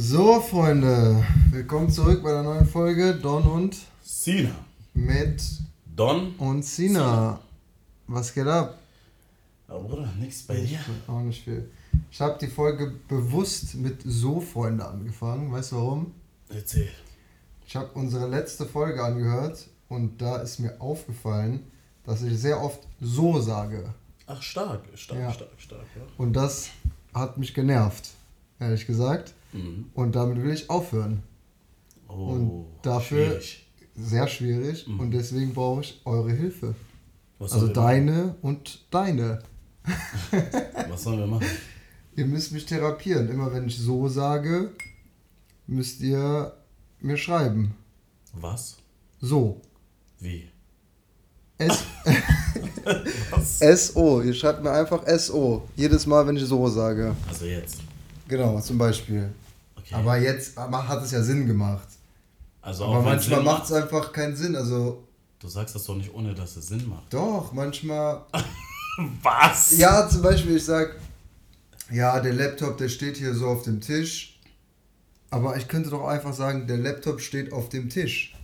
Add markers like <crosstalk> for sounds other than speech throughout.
So, Freunde, willkommen zurück bei der neuen Folge Don und Sina. mit Don. und Sina. Was geht ab? Aber Bruder, nix bei dir. Auch nicht viel. Ich habe die Folge bewusst mit So, Freunde angefangen. Weißt du warum? Erzähl. Ich habe unsere letzte Folge angehört und da ist mir aufgefallen, dass ich sehr oft So sage. Ach, stark, stark, Ja. stark, stark, ja. Und das hat mich genervt, ehrlich gesagt. Mhm. Und damit will ich aufhören. Oh, Und dafür- schwierig. Sehr schwierig Mhm. und deswegen brauche ich eure Hilfe. Was Also deine und deine. <laughs> Was sollen wir machen? Ihr müsst mich therapieren. Immer wenn ich so sage, müsst ihr mir schreiben. Was? So. Wie? <laughs> <laughs> S Was? SO. Ihr schreibt mir einfach SO. Jedes Mal, wenn ich so sage. Also jetzt. Genau, zum Beispiel. Okay. Aber jetzt hat es ja Sinn gemacht. also Aber manchmal macht es einfach keinen Sinn. Also Du sagst das doch nicht, ohne dass es Sinn macht. doch, manchmal. <laughs> Was? Ja, zum Beispiel, ich sag, ja, der Laptop, der steht hier so auf dem Tisch. Aber ich könnte doch einfach sagen, der Laptop steht auf dem Tisch.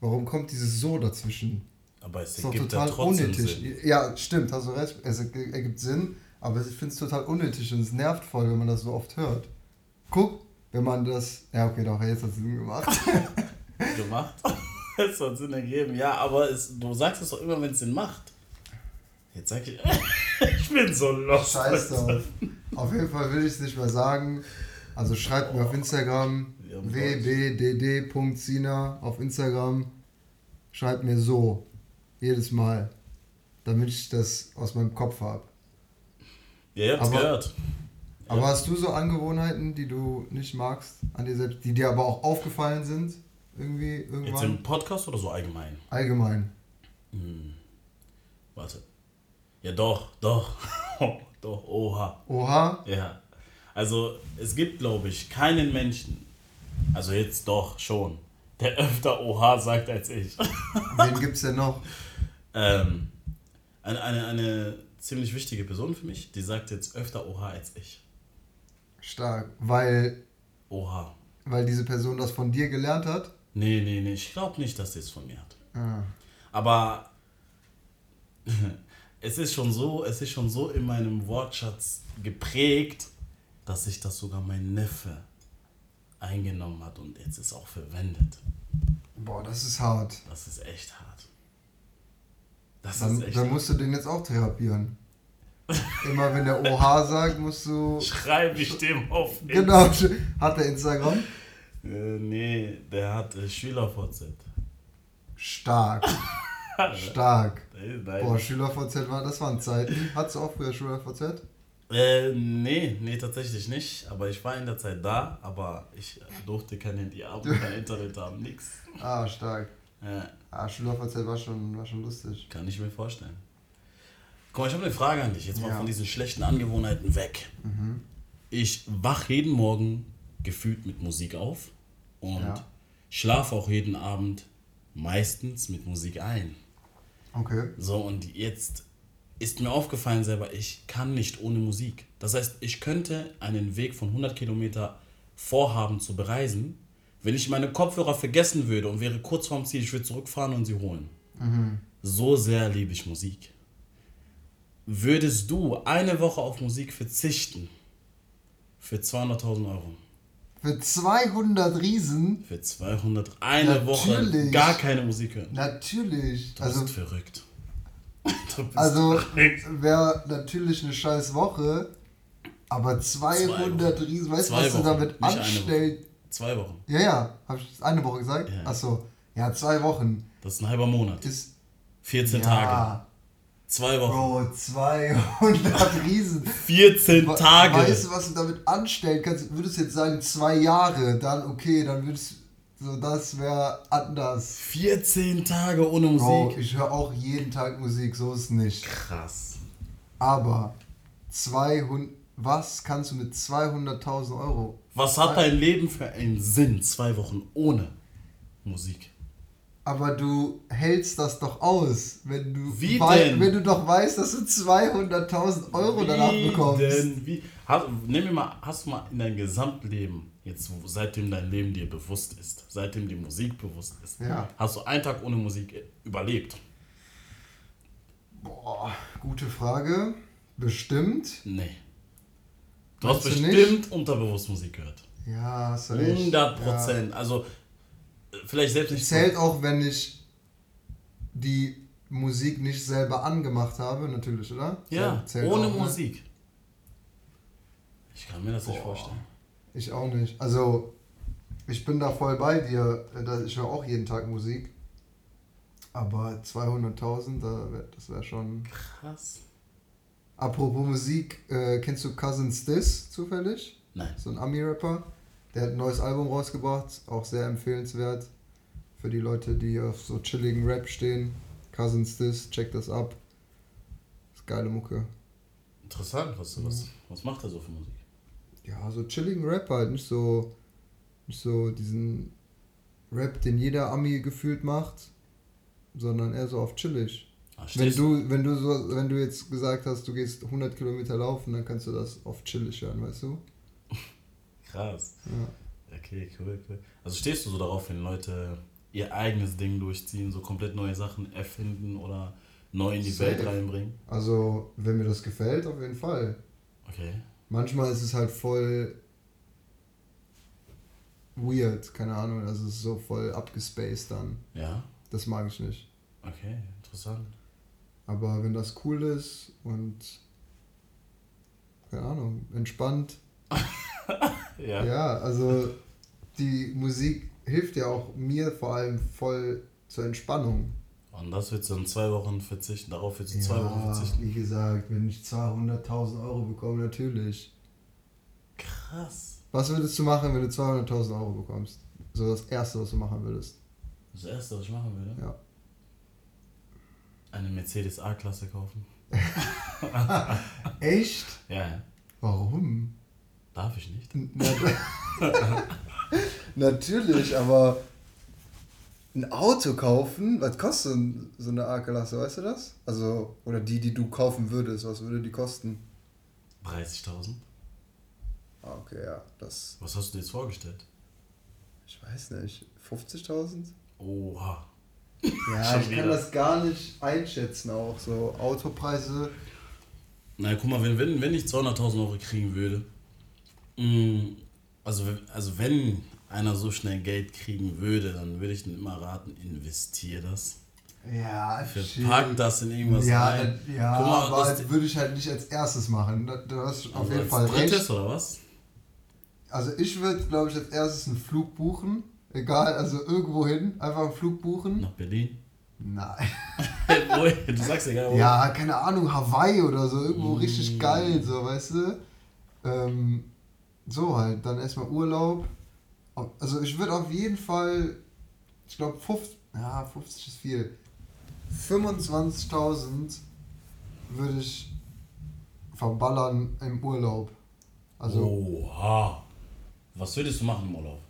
Warum kommt dieses so dazwischen? Aber es ist doch ergibt total trotzdem unnötig. Sinn. Ja, stimmt, hast du recht. Es erg- ergibt Sinn, aber ich finde es total unnötig und es nervt voll, wenn man das so oft hört. Guck, wenn man das. Ja, okay, doch, jetzt hat es Sinn gemacht. <laughs> Gemacht? <laughs> es hat Sinn ergeben. Ja, aber es, du sagst es doch immer, wenn es Sinn macht. Jetzt sag ich, <laughs> ich bin so lost. Scheiß drauf. Auf jeden Fall will ich es nicht mehr sagen. Also schreibt mir auf Instagram wbdd.sina auf Instagram. Schreibt mir so. Jedes Mal. Damit ich das aus meinem Kopf habe. Ja, ihr habt's Aber- gehört. Aber hast du so Angewohnheiten, die du nicht magst an dir selbst, die dir aber auch aufgefallen sind? Irgendwie, Jetzt irgendwann? im Podcast oder so allgemein? Allgemein. Hm. Warte. Ja, doch, doch. <laughs> doch, oha. Oha. Ja. Also, es gibt, glaube ich, keinen Menschen, also jetzt doch schon, der <laughs> öfter oha sagt als ich. Wen gibt's denn noch? ähm, eine, eine, eine ziemlich wichtige Person für mich, die sagt jetzt öfter oha als ich. Stark. Weil, Oha. weil diese Person das von dir gelernt hat? Nee, nee, nee, ich glaube nicht, dass sie es von mir hat. Ah. Aber <laughs> es ist schon so, es ist schon so in meinem Wortschatz geprägt, dass sich das sogar mein Neffe eingenommen hat und jetzt ist auch verwendet. Boah, das ist hart. Das ist echt hart. Das Dann, ist echt dann musst du den jetzt auch therapieren. <laughs> Immer wenn der OH sagt, musst du. Schreibe ich dem auf. Genau. Hat der Instagram? Äh, nee, der hat äh, SchülerVZ. Stark. <laughs> Stark. Nein. Boah, SchülerVZ war, das waren Zeiten. Hattest du auch früher SchülerVZ? Äh, nee, nee, tatsächlich nicht. Aber ich war in der Zeit da, aber ich durfte kein Handy haben, kein <laughs> Internet haben, nix. Ah, stark. Ja. Ah, SchülerVZ war schon, war schon lustig. Kann ich mir vorstellen. Guck mal, ich habe eine Frage an dich. Jetzt mal Ja. von diesen schlechten Angewohnheiten weg. Mhm. Ich wach jeden Morgen gefühlt mit Musik auf und Ja. schlafe auch jeden Abend meistens mit Musik ein. Okay. So, und jetzt ist mir aufgefallen selber, ich kann nicht ohne Musik. Das heißt, ich könnte einen Weg von 100 Kilometer vorhaben zu bereisen, wenn ich meine Kopfhörer vergessen würde und wäre kurz vorm Ziel, ich würde zurückfahren und sie holen. Mhm. So sehr liebe ich Musik. Würdest du eine Woche auf Musik verzichten für 200.000 Euro? Für 200 Riesen? Für 200, eine Woche Natürlich. gar keine Musik hören. Natürlich. Du Also, bist verrückt. <laughs> Du bist also verrückt. wäre natürlich eine scheiß Woche, aber 200 Wochen. Riesen, weißt du, was du Wochen, damit nicht eine anstellt? Zwei Wochen. Ja, ja, hab ich eine Woche gesagt? Ja. Achso, ja, zwei Wochen Das ist ein halber Monat. ist. 14 ja, Tage. Zwei Wochen. Bro, 200 <laughs> Riesen. 14 Wa- Tage. Weißt du, was du damit anstellen kannst? Würdest du jetzt sagen, zwei Jahre, dann okay, dann würdest so, das wäre anders. 14 Tage ohne Bro, Musik. ich höre auch jeden Tag Musik, so ist es nicht. Krass. Aber 200, was kannst du mit 200.000 Euro? Was hat dein Leben für einen Sinn? Zwei Wochen ohne Musik. Aber du hältst das doch aus, wenn du, Wie wei- denn? wenn du doch weißt, dass du 200.000 Euro danach Wie bekommst. Denn, wie, hast, nimm mir mal, hast du mal in deinem Gesamtleben, jetzt wo- seitdem dein Leben dir bewusst ist, seitdem die Musik bewusst ist, Ja. hast du einen Tag ohne Musik überlebt? Boah, gute Frage. Bestimmt. Nee. Du hast Meinst du bestimmt unterbewusst Musik gehört. Ja, hast du recht. 100 Ja. Prozent. Also, äh, vielleicht selbst nicht. Zählt auch, wenn ich die Musik nicht selber angemacht habe, natürlich, oder? Ja, Zählt ohne auch, ne? Musik. Ich kann mir das nicht vorstellen. Ich auch nicht. Also, ich bin da voll bei dir. Da- Ich höre auch jeden Tag Musik. Aber 200.000, da wär- das wäre schon. Krass. Apropos Musik, äh, kennst du Cousins This zufällig? Nein. So ein Ami-Rapper. Der hat ein neues Album rausgebracht, auch sehr empfehlenswert. Für die Leute, die auf so chilligen Rap stehen. Cousins This, check das ab. ist geile Mucke. Interessant, was, Mhm. was, was macht er so für Musik? Ja, so chilligen Rap halt, nicht so, nicht so diesen Rap, den jeder Ami gefühlt macht, sondern eher so auf chillig. Ah, Wenn du, wenn du so, wenn du jetzt gesagt hast, du gehst 100 Kilometer laufen, dann kannst du das auf chillig hören, weißt du? <laughs> Krass. Ja. Okay, cool, cool. Also stehst du so darauf, wenn Leute ihr eigenes Ding durchziehen, so komplett neue Sachen erfinden oder neu in die Safe. Welt reinbringen? Also, wenn mir das gefällt, auf jeden Fall. Okay. Manchmal ist es halt voll weird, keine Ahnung, also es ist so voll abgespaced dann. Ja, Das mag ich nicht. okay, interessant. Aber wenn das cool ist und keine Ahnung, entspannt, <laughs> Ja. ja, also die Musik hilft ja auch mir vor allem voll zur Entspannung. Und das willst du in zwei Wochen verzichten, darauf willst du zwei Wochen verzichten. wie gesagt, wenn ich 200.000 Euro bekomme, natürlich. Krass. Was würdest du machen, wenn du 200.000 Euro bekommst? So das Erste, was du machen würdest. Das erste, was ich machen würde, Ja. Eine Mercedes A-Klasse kaufen. <laughs> Echt? Ja, ja. Warum? Darf ich nicht. Na, <laughs> natürlich, aber ein Auto kaufen, was kostet so eine A-Klasse, weißt du das? Also, oder die, die du kaufen würdest, was würde die kosten? 30.000? Ah, okay, ja, das, Was hast du dir jetzt vorgestellt? ich weiß nicht, 50.000? Oha. Ja, ich wieder. kann das gar nicht einschätzen auch, so Autopreise. Na, guck mal, wenn, wenn, wenn ich 200.000 Euro kriegen würde, mh, also, wenn- also wenn einer so schnell Geld kriegen würde, dann würde ich immer raten, investier das. Ja, Pack das in irgendwas ja, rein. ja Guck mal, aber das- würde ich halt nicht als erstes machen. Du hast auf Also jeden Fall drittes recht. oder was? Also ich würde, glaube ich, als erstes einen Flug buchen. Egal, also irgendwo hin, einfach einen Flug buchen. Nach Berlin? Nein. <laughs> Du sagst ja gar nicht. Ja, keine Ahnung, Hawaii oder so, irgendwo Mm. richtig geil, so, weißt du? Ähm, so halt, dann erstmal Urlaub. Also ich würde auf jeden Fall, ich glaube 50, ja, 50 ist viel. 25.000 würde ich verballern im Urlaub. Also Oha. Was würdest du machen im Urlaub?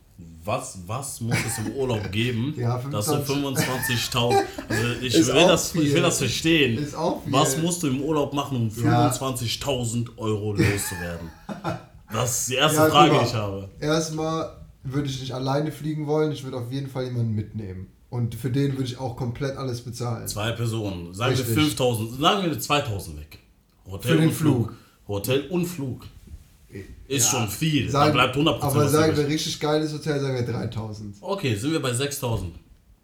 Was, was muss es im Urlaub geben, <laughs> Ja, dass du 25.000. Also <laughs> ich Ist will, das, ich viel. will das verstehen. ist auch viel. Was musst du im Urlaub machen, um Ja. 25.000 Euro loszuwerden? <laughs> Das ist die erste Ja, Frage, die ich habe. Erstmal würde ich nicht alleine fliegen wollen, ich würde auf jeden Fall jemanden mitnehmen. Und für den würde ich auch komplett alles bezahlen. Zwei Personen. Sagen Richtig. wir 5.000. Sagen wir 2.000 weg. Hotel Für den und Flug. Flug. Hotel und Flug. Ist Ja. schon viel. da Sagen- bleibt 100% Aber sagen wir richtig geiles Hotel, sagen wir 3000. Okay, sind wir bei 6.000.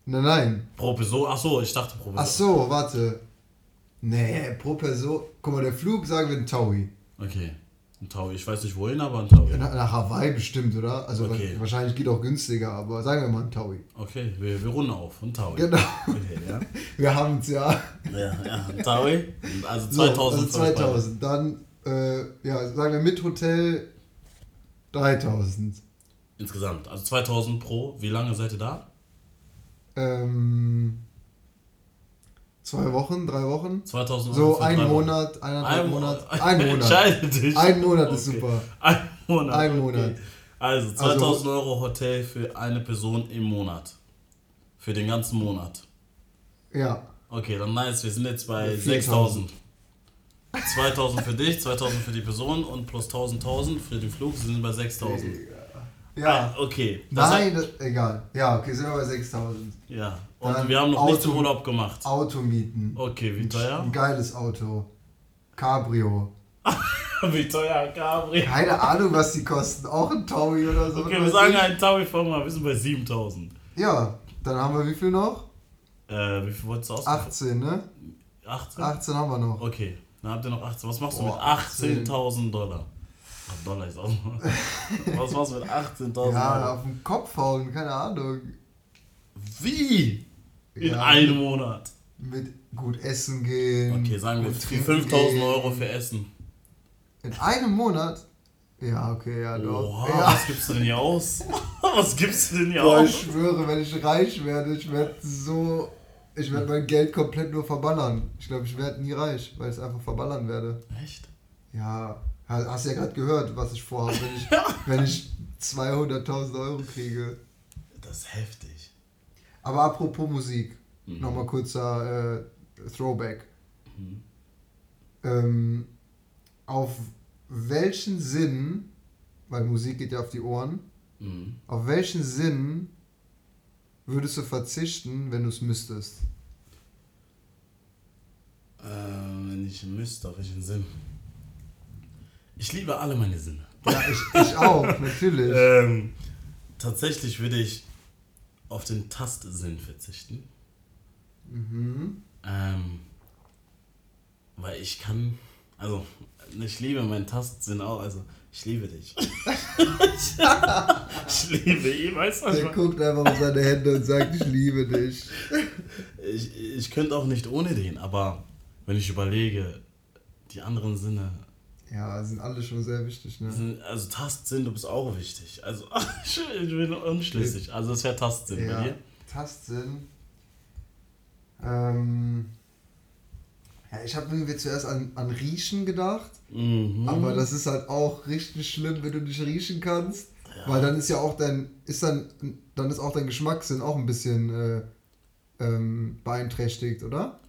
Nein, nein. Pro Person. Achso, ich dachte pro Person. Ach so, warte. Nee, pro Person. Guck mal, der Flug sagen wir ein Taui. Okay. Ein Taui. Ich weiß nicht wohin, aber ein Taui. Nach, nach Hawaii bestimmt, oder? Also Okay. wa- wahrscheinlich geht auch günstiger, aber sagen wir mal ein Taui. Okay, wir, wir runden auf. Ein Taui. Genau. Okay, ja. <laughs> Wir haben es ja. Ja, ja, ein Taui. Also So, 2000. also 2000. Dann, äh, ja, sagen wir mit Hotel 3000. Insgesamt. Also 2000 pro. Wie lange seid ihr da? Ähm, zwei Wochen, drei Wochen? 2000 So ein. Monat, eineinhalb Ein Monat. <laughs> Ein Monat. Entscheide dich. Ein Monat ist Okay. super. Ein Monat. Ein okay. Monat. Also 2000 Euro Hotel für eine Person im Monat. Für den ganzen Monat. Ja. Okay, dann nice. Wir sind jetzt bei 4000. 6000. 2000 für dich, 2000 für die Person und plus 1000, 1000 für den Flug. Wir sind bei 6000. Ja. Ah, okay. Das Nein, das, egal. Ja, okay, sind wir bei 6000. Hat, ja. Und Dann wir haben noch nichts im Auto- Urlaub gemacht. Auto mieten. Okay, wie teuer? Ein geiles Auto. Cabrio. <laughs> wie teuer, Gabriel? Keine Ahnung, was die kosten. Auch ein Taui oder so. Okay, wir sagen ich. einen Taui von mal. Wir sind bei 7000. Ja, dann haben wir wie viel noch? Äh, wie viel wolltest du aus? 18, ne? 18? 18 haben wir noch. Okay, dann habt ihr noch 18. Was machst du Boah, mit 18.000 Dollar? Ach, Dollar ist auch noch. <laughs> Was machst du mit 18.000 Ja, Dollar? auf den Kopf hauen, keine Ahnung. Wie? In Ja. einem Monat. Mit gut essen gehen. Okay, sagen wir gut 5000 trinken Euro für Essen. In einem Monat? Ja, okay, ja, doch. Oha, ja. was gibst du denn hier aus? <laughs> was gibst du denn hier Boah, aus? ich schwöre, wenn ich reich werde, ich werde so. Ich werde mein Geld komplett nur verballern. Ich glaube, ich werde nie reich, weil ich es einfach verballern werde. Echt? Ja, ha- hast ja gerade gehört, was ich vorhabe, wenn ich, <laughs> wenn ich 200.000 Euro kriege. Das ist heftig. Aber apropos Musik, Mhm. nochmal kurzer äh, Throwback. Mhm. Ähm, auf welchen Sinn, weil Musik geht ja auf die Ohren, Mhm. auf welchen Sinn würdest du verzichten, wenn du es müsstest? Ähm, wenn ich müsste, auf welchen Sinn? Ich liebe alle meine Sinne. Ja, ich, ich auch, <laughs> natürlich. Ähm, tatsächlich würde ich auf den Tastsinn verzichten. Mhm. Ähm, weil ich kann, also ich liebe meinen Tastsinn auch, also ich liebe dich. <laughs> ich liebe ihn, weißt du? Der meine? guckt einfach auf seine Hände und sagt, ich liebe dich. Ich, ich könnte auch nicht ohne den, aber wenn ich überlege, die anderen Sinne, Ja, sind alle schon sehr wichtig, ne? sind, also Tastsinn, du bist auch wichtig. Also <laughs> ich bin unschlüssig. Also es wäre Tastsinn bei Ja, dir. Tastsinn. Ähm, ja, ich habe irgendwie zuerst an, an Riechen gedacht, Mhm. aber das ist halt auch richtig schlimm, wenn du nicht riechen kannst, Ja. weil dann ist ja auch dein, ist dann, dann ist auch dein Geschmackssinn auch ein bisschen äh, ähm, beeinträchtigt, oder?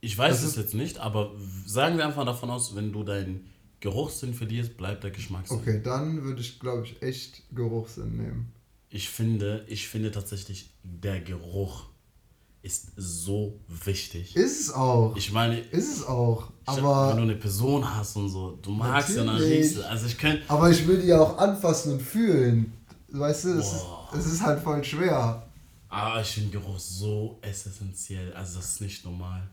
Ich weiß Das es jetzt nicht, aber sagen wir einfach davon aus, wenn du deinen Geruchssinn verlierst, bleibt der Geschmackssinn. Okay, dann würde ich, glaube ich, echt Geruchssinn nehmen. Ich finde, ich finde tatsächlich, der Geruch ist so wichtig. Ist es auch. Ich meine, ist es auch. ich- wenn du Aber, eine Person hast und so, du magst ja, dann Natürlich. riechst du. Also ich könnte, aber ich will die ja auch anfassen und fühlen. Weißt du, es ist, es ist halt voll schwer. aber ich finde Geruch so essentiell. Also das ist nicht normal.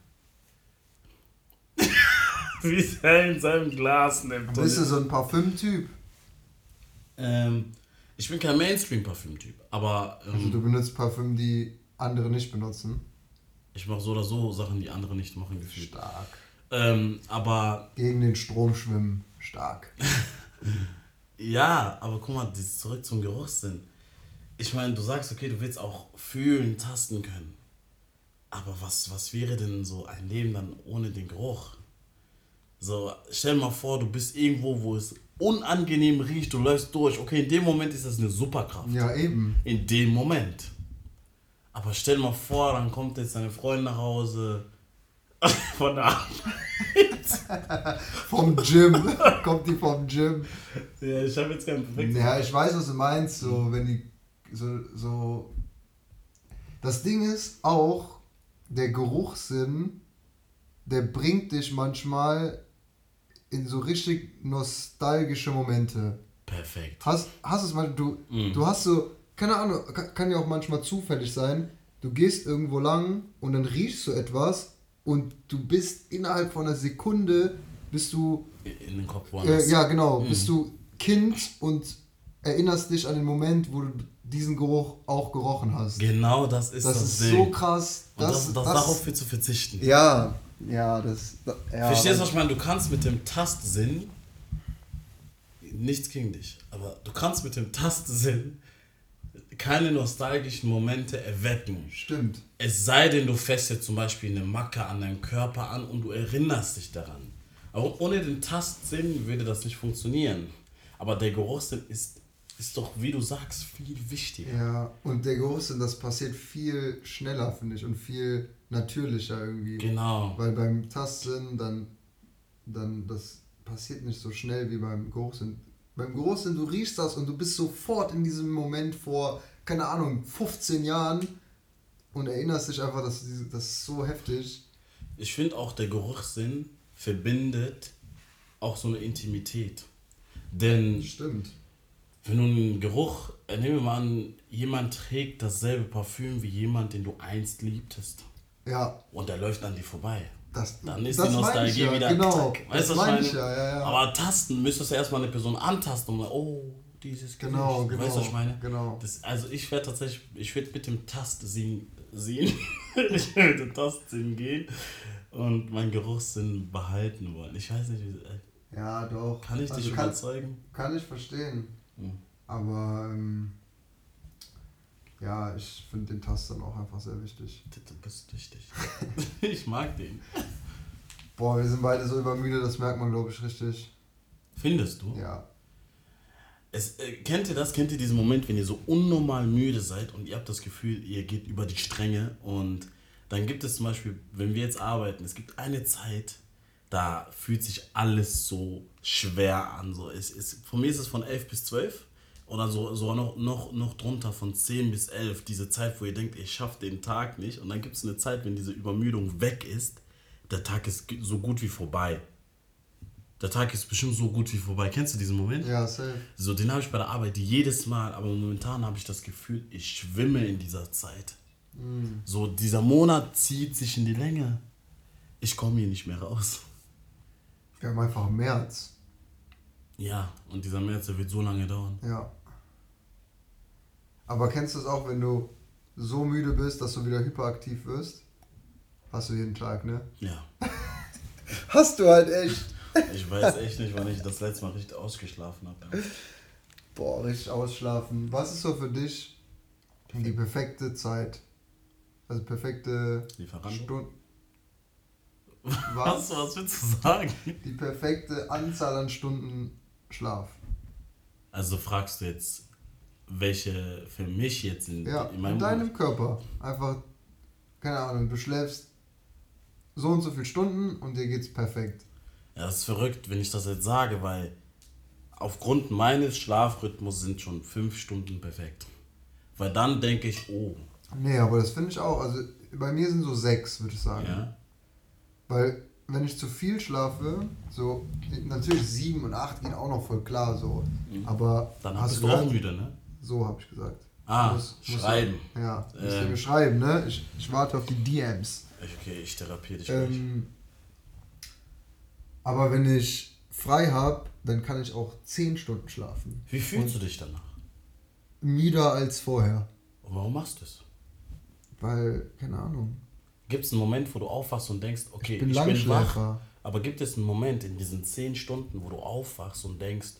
<laughs> Wie es er in seinem Glas nimmt. Bist du so ein Parfüm-Typ? ähm, ich bin kein Mainstream-Parfüm-Typ, aber Also ähm, du benutzt Parfüm, die andere nicht benutzen. ich mache so oder so Sachen, die andere nicht machen, gefühlt. Stark. Ähm, aber Gegen den Strom schwimmen. Stark. <laughs> Ja, aber guck mal, zurück zum Geruchssinn. Ich meine, du sagst, okay, du willst auch fühlen, tasten können. Aber was, was wäre denn so ein Leben dann ohne den Geruch? So, stell mal vor, du bist irgendwo, wo es unangenehm riecht, du läufst durch. Okay, in dem Moment ist das eine Superkraft. Ja, eben. In dem Moment. Aber stell mal vor, dann kommt jetzt deine Freundin nach Hause <laughs> von der Arbeit. <laughs> Vom Gym. <laughs> Kommt die vom Gym. Ja, ich habe jetzt keinen perfekten. Ja, ich weiß, was du meinst. So, wenn die. So, so. Das Ding ist auch, der Geruchssinn, der bringt dich manchmal in so richtig nostalgische Momente. Perfekt. Hast, hast es mal, du, Mhm. du hast so, keine Ahnung, kann, kann ja auch manchmal zufällig sein, du gehst irgendwo lang und dann riechst du etwas und du bist innerhalb von einer Sekunde, bist du, In den Kopf woanders. äh, ja genau, Mhm. bist du Kind und erinnerst dich an den Moment, wo du diesen Geruch auch gerochen hast. Genau das ist das, das ist Ding. so krass. Und das, das, darauf viel zu verzichten. ja, ja, das, ja, Verstehst du, was ich meine? Du kannst mit dem Tastsinn, nichts gegen dich, aber du kannst mit dem Tastsinn keine nostalgischen Momente erwecken. Stimmt. Es sei denn, du fässt jetzt zum Beispiel eine Macke an deinem Körper an und du erinnerst dich daran. Aber ohne den Tastsinn würde das nicht funktionieren. Aber der Geruchssinn ist ist doch, wie du sagst, viel wichtiger. Ja, und der Geruchssinn, das passiert viel schneller, finde ich, und viel natürlicher irgendwie. Genau. Weil beim Tastsinn dann, dann, das passiert nicht so schnell wie beim Geruchssinn. Beim Geruchssinn, du riechst das und du bist sofort in diesem Moment vor, keine Ahnung, 15 Jahren und erinnerst dich einfach, dass das ist so heftig. Ich finde auch, der Geruchssinn verbindet auch so eine Intimität. Denn Stimmt. wenn du einen Geruch, äh, nehmen wir mal an, jemand trägt dasselbe Parfüm wie jemand, den du einst liebtest. Ja, Und der läuft an dir vorbei. Das, Dann ist das die Nostalgie ja, wieder. Genau, das Weißt du, was meine ich ja, ja, ja. Aber tasten müsstest du erstmal eine Person antasten und oh, dieses Genau, Gericht. genau, Weißt du, was ich meine? genau. Das, also ich werde tatsächlich, ich werde mit dem Tastsinn sehen. <laughs> ich werde mit dem Tastsinn gehen und meinen Geruchssinn behalten wollen. Ich weiß nicht, wie, äh, ja, doch. kann ich Also dich kann, überzeugen? kann ich verstehen. Hm. Aber ähm, ja, ich finde den Tast dann auch einfach sehr wichtig. Du bist wichtig. <laughs> ich mag den. Boah, wir sind beide so übermüdet, das merkt man, glaube ich, richtig. Findest du? Ja. Es, äh, kennt ihr das? Kennt ihr diesen Moment, wenn ihr so unnormal müde seid und ihr habt das Gefühl, ihr geht über die Stränge und dann gibt es zum Beispiel, wenn wir jetzt arbeiten, es gibt eine Zeit, da fühlt sich alles so schwer an. So. Es ist, von mir ist es von 11 bis 12 oder so, so noch, noch, noch drunter von 10 bis 11, diese Zeit, wo ihr denkt, ich schaffe den Tag nicht. Und dann gibt es eine Zeit, wenn diese Übermüdung weg ist, der Tag ist so gut wie vorbei. Der Tag ist bestimmt so gut wie vorbei. Kennst du diesen Moment? Ja, safe. So, den habe ich bei der Arbeit jedes Mal, aber momentan habe ich das Gefühl, ich schwimme in dieser Zeit. So, dieser Monat zieht sich in die Länge. Ich komme hier nicht mehr raus. Wir haben einfach März. Ja, und dieser März, der wird so lange dauern. Ja. Aber kennst du es auch, wenn du so müde bist, dass du wieder hyperaktiv wirst? Hast du jeden Tag, ne? Ja. <laughs> Hast du halt echt. Ich weiß echt nicht, wann ich das letzte Mal richtig ausgeschlafen habe. Boah, richtig ausschlafen. Was ist so für dich die perfekte Zeit? Also perfekte Lieferando? Stunde. <laughs> Was, was willst du sagen? Die perfekte Anzahl an Stunden Schlaf. Also fragst du jetzt, welche für mich jetzt in, Ja, in in deinem Körper. Einfach, keine Ahnung, du schläfst so und so viele Stunden und dir geht's perfekt. Ja, das ist verrückt, wenn ich das jetzt sage, weil aufgrund meines Schlafrhythmus sind schon fünf Stunden perfekt. Weil dann denke ich, oh, Nee, aber das finde ich auch. Also bei mir sind so sechs, würde ich sagen. ja, Weil wenn ich zu viel schlafe, so natürlich sieben und acht gehen auch noch voll klar so. Aber dann hast du auch müde, ne? So habe ich gesagt. Ah, Muss- muss schreiben. Ja, müsst ihr Ähm. mir schreiben, ne? Ich, ich warte auf die DMs. Okay, ich therapiere dich gleich. Ähm, aber wenn ich frei habe, dann kann ich auch zehn Stunden schlafen. Wie fühlst du dich danach? Müder als vorher. Und warum machst du es? Weil, keine Ahnung. Gibt es einen Moment, wo du aufwachst und denkst, okay, Ich bin ich bin wach, aber gibt es einen Moment in diesen zehn Stunden, wo du aufwachst und denkst,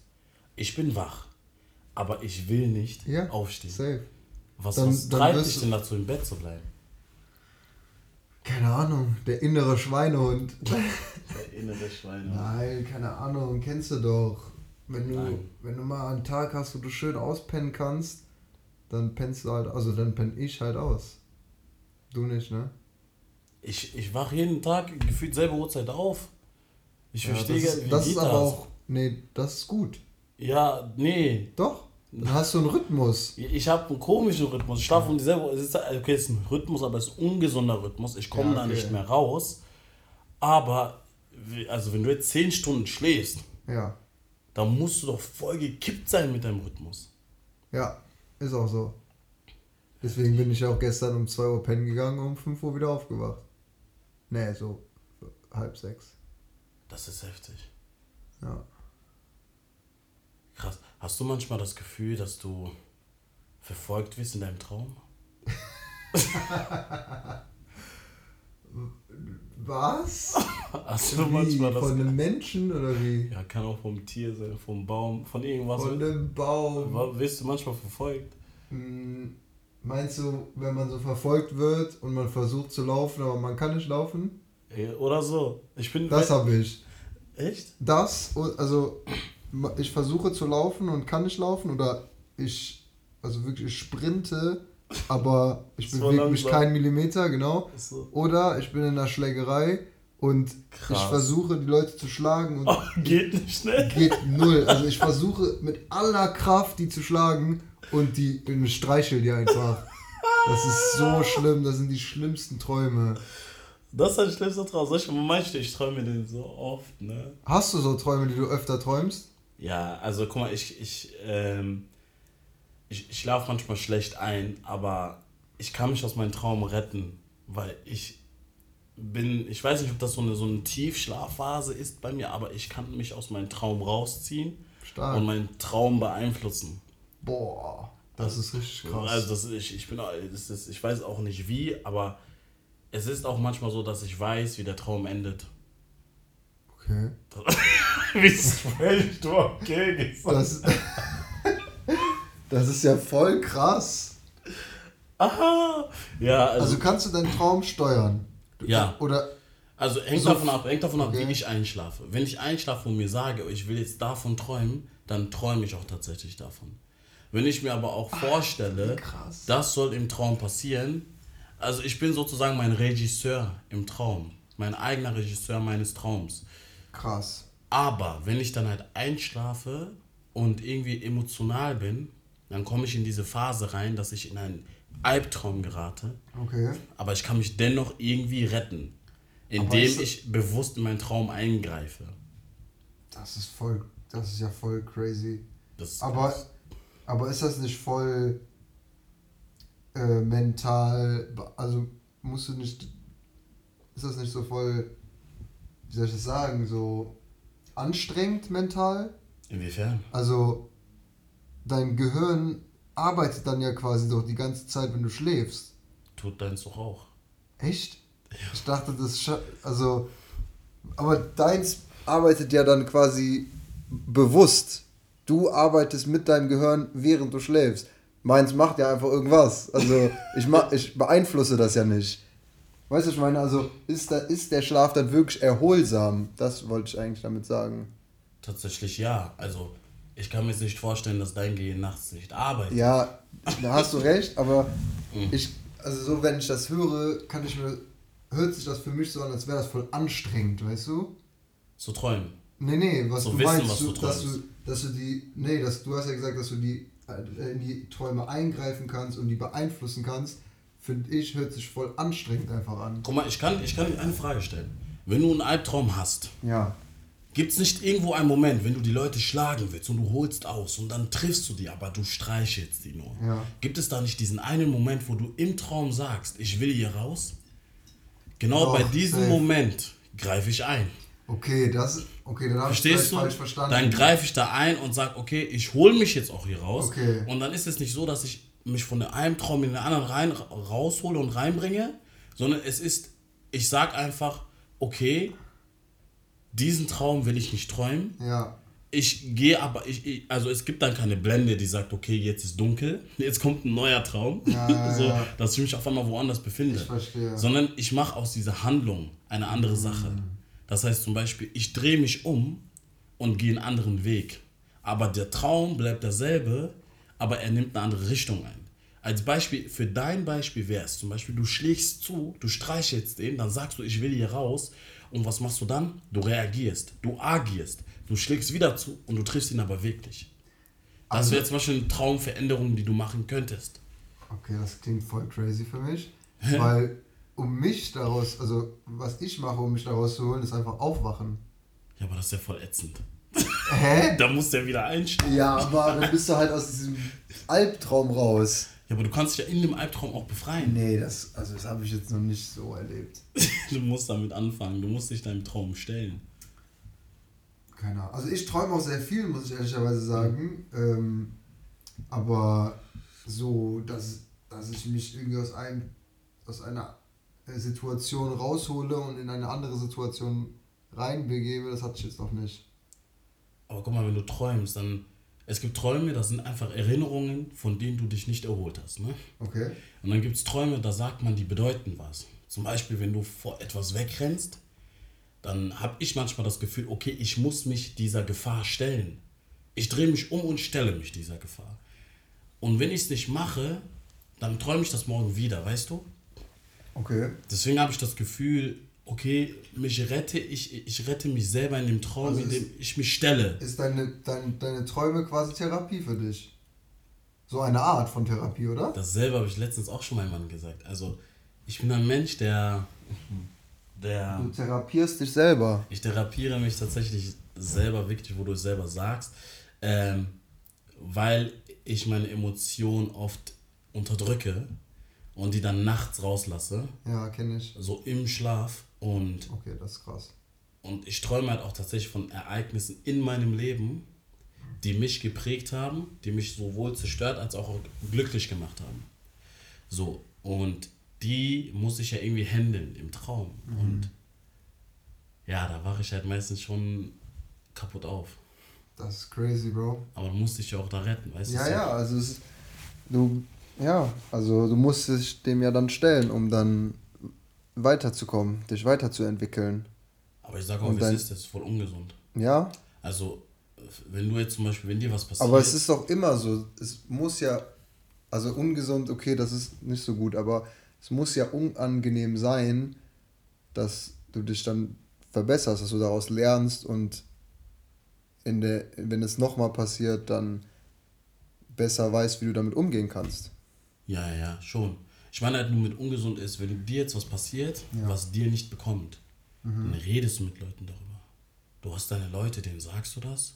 ich bin wach, aber ich will nicht Ja, aufstehen? safe. Was, Dann- was dann treibt wirst dich denn dazu, im Bett zu bleiben? Keine Ahnung, der innere Schweinehund. <laughs> Der innere Schweine. Nein, keine Ahnung, kennst du doch. Wenn du, Nein. wenn du mal einen Tag hast, wo du schön auspennen kannst, dann pennst du halt, also dann penn ich halt aus. Du nicht, ne? Ich, ich wache jeden Tag gefühlt selbe Uhrzeit auf. Ich Ja, verstehe, das, wie ist- das geht ist aber das? auch, nee, das ist gut. Ja, nee. Doch, dann hast du einen Rhythmus. Ich habe einen komischen Rhythmus. Ich schlafe um dieselbe Uhr. Ist, okay, es ist ein Rhythmus, aber es ist ein ungesunder Rhythmus. Ich komme Ja, da okay. nicht mehr raus. Aber, also wenn du jetzt 10 Stunden schläfst, Ja, dann musst du doch voll gekippt sein mit deinem Rhythmus. ja, ist auch so. Deswegen bin ich auch gestern um 2 Uhr pennen gegangen und um 5 Uhr wieder aufgewacht. Nee, so halb sechs. Das ist heftig. Ja. Krass. Hast du manchmal das Gefühl, dass du verfolgt wirst in deinem Traum? <laughs> Was? Hast du Wie? manchmal das Von einem Menschen oder wie? Ja, kann auch vom Tier sein, vom Baum, von irgendwas. Von einem Baum. Wirst du manchmal verfolgt? Hm, Meinst du, wenn man so verfolgt wird und man versucht zu laufen, aber man kann nicht laufen? Oder so. Ich bin. Das habe ich. Echt? Das, also ich versuche zu laufen und kann nicht laufen oder ich, also wirklich, ich sprinte, aber ich bewege mich keinen Millimeter, genau. So. Oder ich bin in einer Schlägerei und Krass. ich versuche, die Leute zu schlagen und Oh, geht nicht schnell. geht null. Also ich versuche mit aller Kraft, die zu schlagen und die und ich streichel die einfach. Das ist so schlimm, das sind die schlimmsten Träume. Das ist ein schlimmster Traum. Soll ich mal manche, ich träume den so oft, ne? Hast du so Träume, die du öfter träumst? Ja, also guck mal, ich, ich, ähm, ich, ich schlafe manchmal schlecht ein, aber ich kann mich aus meinem Traum retten, weil ich bin, ich weiß nicht, ob das so eine, so eine Tiefschlafphase ist bei mir, aber ich kann mich aus meinem Traum rausziehen Stark. und meinen Traum beeinflussen. Boah, das ist richtig krass. Also das ist, ich, ich bin, das ist, ich weiß auch nicht wie, aber es ist auch manchmal so, dass ich weiß, wie der Traum endet. Okay. wie strange du okay gesagt Das, das ist ja voll krass. Aha. Ja, also, Also kannst du deinen Traum steuern? Ja. Oder also hängt so- davon ab, hängt davon ab, Okay. wie ich einschlafe. Wenn ich einschlafe und mir sage, ich will jetzt davon träumen, dann träume ich auch tatsächlich davon. Wenn ich mir aber auch vorstelle, krass. das soll im Traum passieren, also ich bin sozusagen mein Regisseur im Traum, mein eigener Regisseur meines Traums. Krass. Aber wenn ich dann halt einschlafe und irgendwie emotional bin, dann komme ich in diese Phase rein, dass ich in einen Albtraum gerate. Okay. Aber ich kann mich dennoch irgendwie retten, indem ich bewusst in meinen Traum eingreife. Das ist voll, das ist ja voll crazy. Das ist Aber, krass. aber ist das nicht voll äh, mental, also musst du nicht, ist das nicht so voll, wie soll ich das sagen, so anstrengend mental? Inwiefern? Also dein Gehirn arbeitet dann ja quasi doch die ganze Zeit, wenn du schläfst. Tut deins doch auch. Echt? Ich dachte, das also aber deins arbeitet ja dann quasi bewusst. Du arbeitest mit deinem Gehirn, während du schläfst. Meins macht ja einfach irgendwas. Also ich, ma ich beeinflusse das ja nicht. Weißt du, ich meine? Also ist, da, ist der Schlaf dann wirklich erholsam? Das wollte ich eigentlich damit sagen. Tatsächlich ja. Also ich kann mir jetzt nicht vorstellen, dass dein Gehirn nachts nicht arbeitet. Ja, da hast du recht, aber ich, also so, wenn ich das höre, kann ich mir, hört sich das für mich so an, als wäre das voll anstrengend, weißt du? Zu träumen. Nee, nee, was So du wissen, meinst, was du, dass, du, dass du die, nee, dass, du hast ja gesagt, dass du die äh, in die Träume eingreifen kannst und die beeinflussen kannst, finde ich, hört sich voll anstrengend einfach an. Guck mal, ich kann, ich kann dir eine Frage stellen. Wenn du einen Albtraum hast, Ja. Gibt es nicht irgendwo einen Moment, wenn du die Leute schlagen willst und du holst aus und dann triffst du die, aber du streichelst die nur? Ja. Gibt es da nicht diesen einen Moment, wo du im Traum sagst, ich will hier raus? Genau Doch, bei diesem safe. Moment greife ich ein. Okay, das, okay, dann habe ich du? falsch verstanden. Dann greife ich da ein und sage, okay, ich hole mich jetzt auch hier raus. Okay. Und dann ist es nicht so, dass ich mich von einem Traum in den anderen rein, raushole und reinbringe, sondern es ist, ich sage einfach, okay, diesen Traum will ich nicht träumen. ja, Ich gehe aber, ich, ich, also es gibt dann keine Blende, die sagt, okay, jetzt ist dunkel, <laughs> jetzt kommt ein neuer Traum, Ja, ja, <laughs> so, ja. dass ich mich auf einmal woanders befinde. Ich verstehe. Sondern ich mache aus dieser Handlung eine andere Sache. Das heißt zum Beispiel, ich drehe mich um und gehe einen anderen Weg. Aber der Traum bleibt derselbe, aber er nimmt eine andere Richtung ein. Als Beispiel, für dein Beispiel wäre es zum Beispiel, du schlägst zu, du streichelst den, dann sagst du, ich will hier raus. Und was machst du dann? Du reagierst, du agierst, du schlägst wieder zu und du triffst ihn aber wirklich. Das Also- wäre zum Beispiel eine Traumveränderung, die du machen könntest. Okay, das klingt voll crazy für mich. Weil um mich daraus, also was ich mache, um mich daraus zu holen, ist einfach aufwachen. Ja, aber das ist ja voll ätzend. Hä? Da musst du ja wieder einsteigen. Ja, aber dann bist du halt aus diesem Albtraum raus. Ja, aber du kannst dich ja in dem Albtraum auch befreien. Nee, das, also das habe ich jetzt noch nicht so erlebt. <laughs> Du musst damit anfangen. Du musst dich deinem Traum stellen. Keine Ahnung. Also ich träume auch sehr viel, muss ich ehrlicherweise sagen. Ähm, aber so, dass, dass ich mich irgendwie aus, einem, aus einer äh, Situation raushole und in eine andere Situation reinbegebe, das hatte ich jetzt noch nicht. Aber guck mal, wenn du träumst, dann. Es gibt Träume, das sind einfach Erinnerungen, von denen du dich nicht erholt hast. Ne? Okay. Und dann gibt es Träume, da sagt man, die bedeuten was. Zum Beispiel, wenn du vor etwas wegrennst, dann habe ich manchmal das Gefühl, okay, ich muss mich dieser Gefahr stellen. Ich drehe mich um und stelle mich dieser Gefahr. Und wenn ich es nicht mache, dann träume ich das morgen wieder, weißt du? Okay. Deswegen habe ich das Gefühl, okay, mich rette ich, ich rette mich selber in dem Traum, Also in dem ich mich stelle. Ist deine, dein, deine Träume quasi Therapie für dich? So eine Art von Therapie, oder? Dasselbe habe ich letztens auch schon meinem Mann gesagt. Also, ich bin ein Mensch, der. der Du therapierst dich selber. ich therapiere mich tatsächlich selber wirklich, wo du es selber sagst, ähm, weil ich meine Emotionen oft unterdrücke und die dann nachts rauslasse, Ja, kenne ich. so im Schlaf und Okay, das ist krass. Und ich träume halt auch tatsächlich von Ereignissen in meinem Leben, die mich geprägt haben, die mich sowohl zerstört als auch glücklich gemacht haben. So, und die muss ich ja irgendwie handeln im Traum. Und ja, da wache ich halt meistens schon kaputt auf. Das ist crazy, Bro. Aber du musst dich ja auch da retten, weißt Ja, du? ja, also es ist, du, ja, also du musst dich dem ja dann stellen, um dann weiterzukommen, dich weiterzuentwickeln. Aber ich sage auch, wie es ist, das ist voll ungesund. Ja, Also, wenn du jetzt zum Beispiel, wenn dir was passiert. aber es ist doch immer so, es muss ja, also ungesund, okay, das ist nicht so gut, aber es muss ja unangenehm sein, dass du dich dann verbesserst, dass du daraus lernst und in der, wenn es nochmal passiert, dann besser weißt, wie du damit umgehen kannst. Ja, ja, ja, schon. Ich meine halt nur mit ungesund ist, wenn dir jetzt was passiert, Ja. Mhm. was dir nicht bekommt, dann redest du mit Leuten darüber. Du hast deine Leute, denen sagst du das.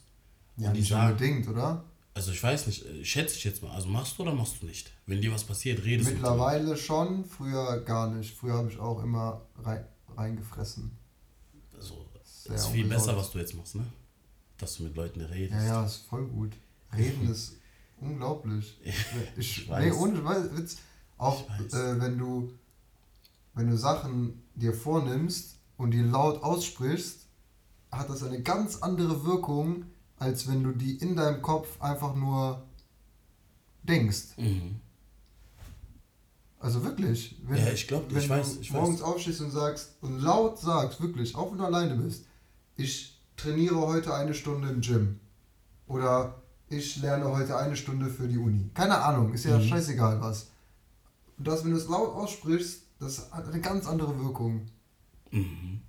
Ja, und die nicht sagen, unbedingt, oder? also ich weiß nicht, äh, schätze ich jetzt mal, also machst du oder machst du nicht? Wenn dir was passiert, redest du. Mittlerweile schon, früher gar nicht. Früher habe ich auch immer rein, reingefressen. Also, Sehr ist viel ungesund. besser, was du jetzt machst, ne? Dass du mit Leuten redest. Ja, ja, ist voll gut. Reden <laughs> ist unglaublich. <laughs> Ich, Ich nee, weiß. ohne Scheiß, Witz. Auch Ich weiß. äh, wenn du wenn du Sachen dir vornimmst und die laut aussprichst, hat das eine ganz andere Wirkung, als wenn du die in deinem Kopf einfach nur denkst. Mhm. Also wirklich. Wenn, Ja, ich glaub, wenn ich weiß, du ich morgens weiß. aufstehst und sagst und laut sagst, wirklich, auch wenn du alleine bist, ich trainiere heute eine Stunde im Gym. Oder ich lerne heute eine Stunde für die Uni. Keine Ahnung, ist ja Mhm. scheißegal was. Und das, wenn du es laut aussprichst, das hat eine ganz andere Wirkung. Mhm.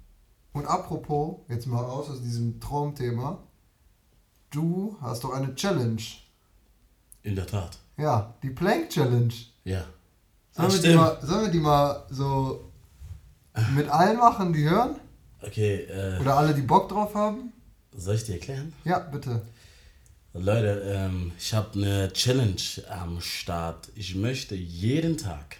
Und apropos, jetzt mal raus aus diesem Traumthema, du hast doch eine Challenge. In der Tat. Ja, die Plank Challenge. Ja. Sollen, wir die, mal, sollen wir die mal so mit allen machen, die hören? Okay, äh, Oder alle, die Bock drauf haben? soll ich dir erklären? Ja, bitte. Leute, ähm, ich habe eine Challenge am Start. Ich möchte jeden Tag,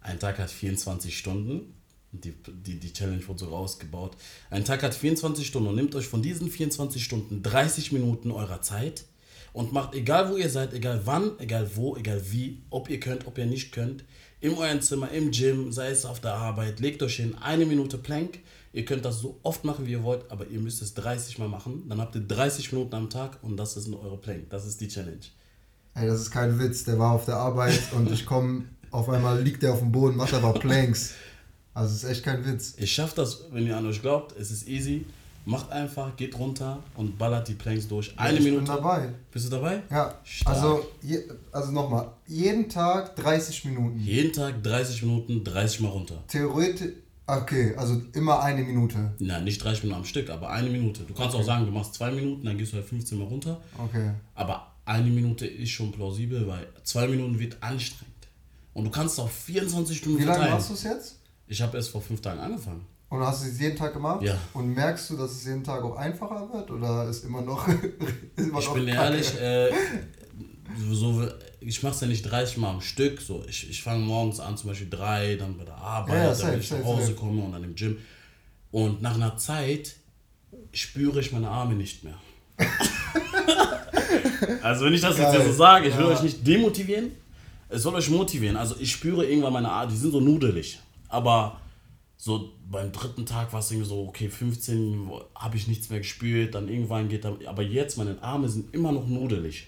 ein Tag hat 24 Stunden, die, die, die Challenge wurde so rausgebaut. Ein Tag hat 24 Stunden und nehmt euch von diesen 24 Stunden 30 Minuten eurer Zeit und macht, egal wo ihr seid, egal wann, egal wo, egal wie, ob ihr könnt, ob ihr nicht könnt, in eurem Zimmer, im Gym, sei es auf der Arbeit, legt euch hin, eine Minute Plank. Ihr könnt das so oft machen, wie ihr wollt, aber ihr müsst es 30 Mal machen. Dann habt ihr 30 Minuten am Tag und das ist eure Plank. Das ist die Challenge. Ey, das ist kein Witz. Der war auf der Arbeit <laughs> und ich komme, auf einmal liegt der auf dem Boden, macht aber Planks. Also, es ist echt kein Witz. Ich schaffe das, wenn ihr an euch glaubt. Es ist easy. Macht einfach, geht runter und ballert die Planks durch. Eine ich Minute. bin dabei. Bist du dabei? Ja, Stark. also, je, also nochmal, jeden Tag 30 Minuten. Jeden Tag 30 Minuten, 30 Mal runter. Theoretisch, okay, also immer eine Minute. Na, nicht 30 Minuten am Stück, aber eine Minute. Du kannst auch sagen, du machst zwei Minuten, dann gehst du halt 15 Mal runter. Okay. Aber eine Minute ist schon plausibel, weil zwei Minuten wird anstrengend. Und du kannst auch 24 Stunden Wie lange verteilen. machst du es jetzt? Ich habe erst vor fünf Tagen angefangen. Und hast du es jeden Tag gemacht? Ja. Und merkst du, dass es jeden Tag auch einfacher wird? Oder ist immer noch. ist <laughs> immer Ich noch bin Kacke? ehrlich, äh, so, ich mache es ja nicht 30 Mal am Stück. So, ich, ich fange morgens an, zum Beispiel drei, dann bei der Arbeit, Ja, ja, dann wenn ich nach Hause komme und dann im Gym. Und nach einer Zeit spüre ich meine Arme nicht mehr. <laughs> also wenn ich das jetzt Geil. ja so sage, ich will Ja. euch nicht demotivieren, es soll euch motivieren. Also ich spüre irgendwann meine Arme, die sind so nudelig. Aber so beim dritten Tag war es irgendwie so, okay, 15 habe ich nichts mehr gespürt, dann irgendwann geht dann, aber jetzt meine Arme sind immer noch nudelig.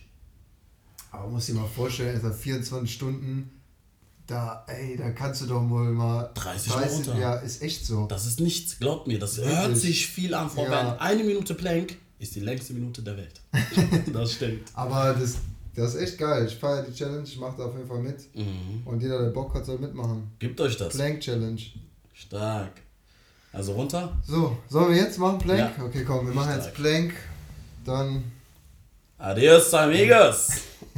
Aber muss dir mal vorstellen, es 24 Stunden. Da, ey, da kannst du doch wohl mal. 30, 30 runter. Ja, ist echt so. Das ist nichts, glaubt mir, das Wirklich? hört sich viel an. Frau ja. Eine Minute Plank ist die längste Minute der Welt. <laughs> das stimmt. Aber das, das ist echt geil. Ich feiere die Challenge, ich mache da auf jeden Fall mit. Mhm. Und jeder, der Bock hat, soll mitmachen. Gibt euch das. Plank Challenge. Stark. Also runter. So, sollen wir jetzt machen Plank? Ja. Okay, komm, wir machen Stark. jetzt Plank. Dann. Adios, amigos.